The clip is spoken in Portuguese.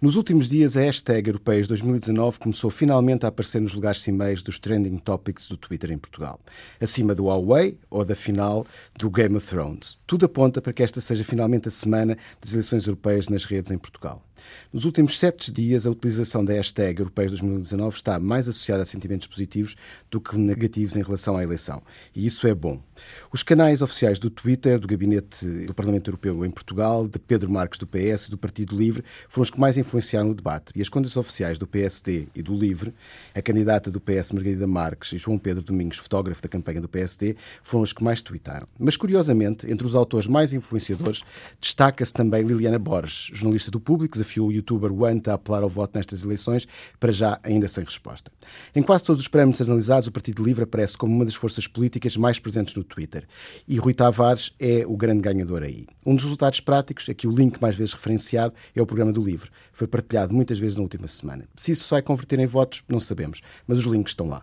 Nos últimos dias, a hashtag Europeias 2019 começou finalmente a aparecer nos lugares cimeiros dos trending topics do Twitter em Portugal, acima do Huawei ou da final do Game of Thrones. Tudo aponta para que esta seja finalmente a semana das eleições europeias nas redes em Portugal. Nos últimos sete dias, a utilização da hashtag Europeias 2019 está mais associada a sentimentos positivos do que negativos em relação à eleição. E isso é bom. Os canais oficiais do Twitter, do Gabinete do Parlamento Europeu em Portugal, de Pedro Marques do PS e do Partido Livre foram os que mais influenciaram o debate. E as contas oficiais do PSD e do Livre, a candidata do PS Margarida Marques e João Pedro Domingos, fotógrafo da campanha do PSD, foram os que mais tweetaram. Mas, curiosamente, entre os autores mais influenciadores, destaca-se também Liliana Borges, jornalista do Público, desafiou o youtuber Wanta a apelar ao voto nestas eleições, para já ainda sem resposta. Em quase todos os parâmetros analisados, o Partido Livre aparece como uma das forças políticas mais presentes no Twitter. E Rui Tavares é o grande ganhador aí. Um dos resultados práticos, aqui o link mais vezes referenciado, é o programa do Livre. Foi partilhado muitas vezes na última semana. Se isso vai converter em votos, não sabemos, mas os links estão lá.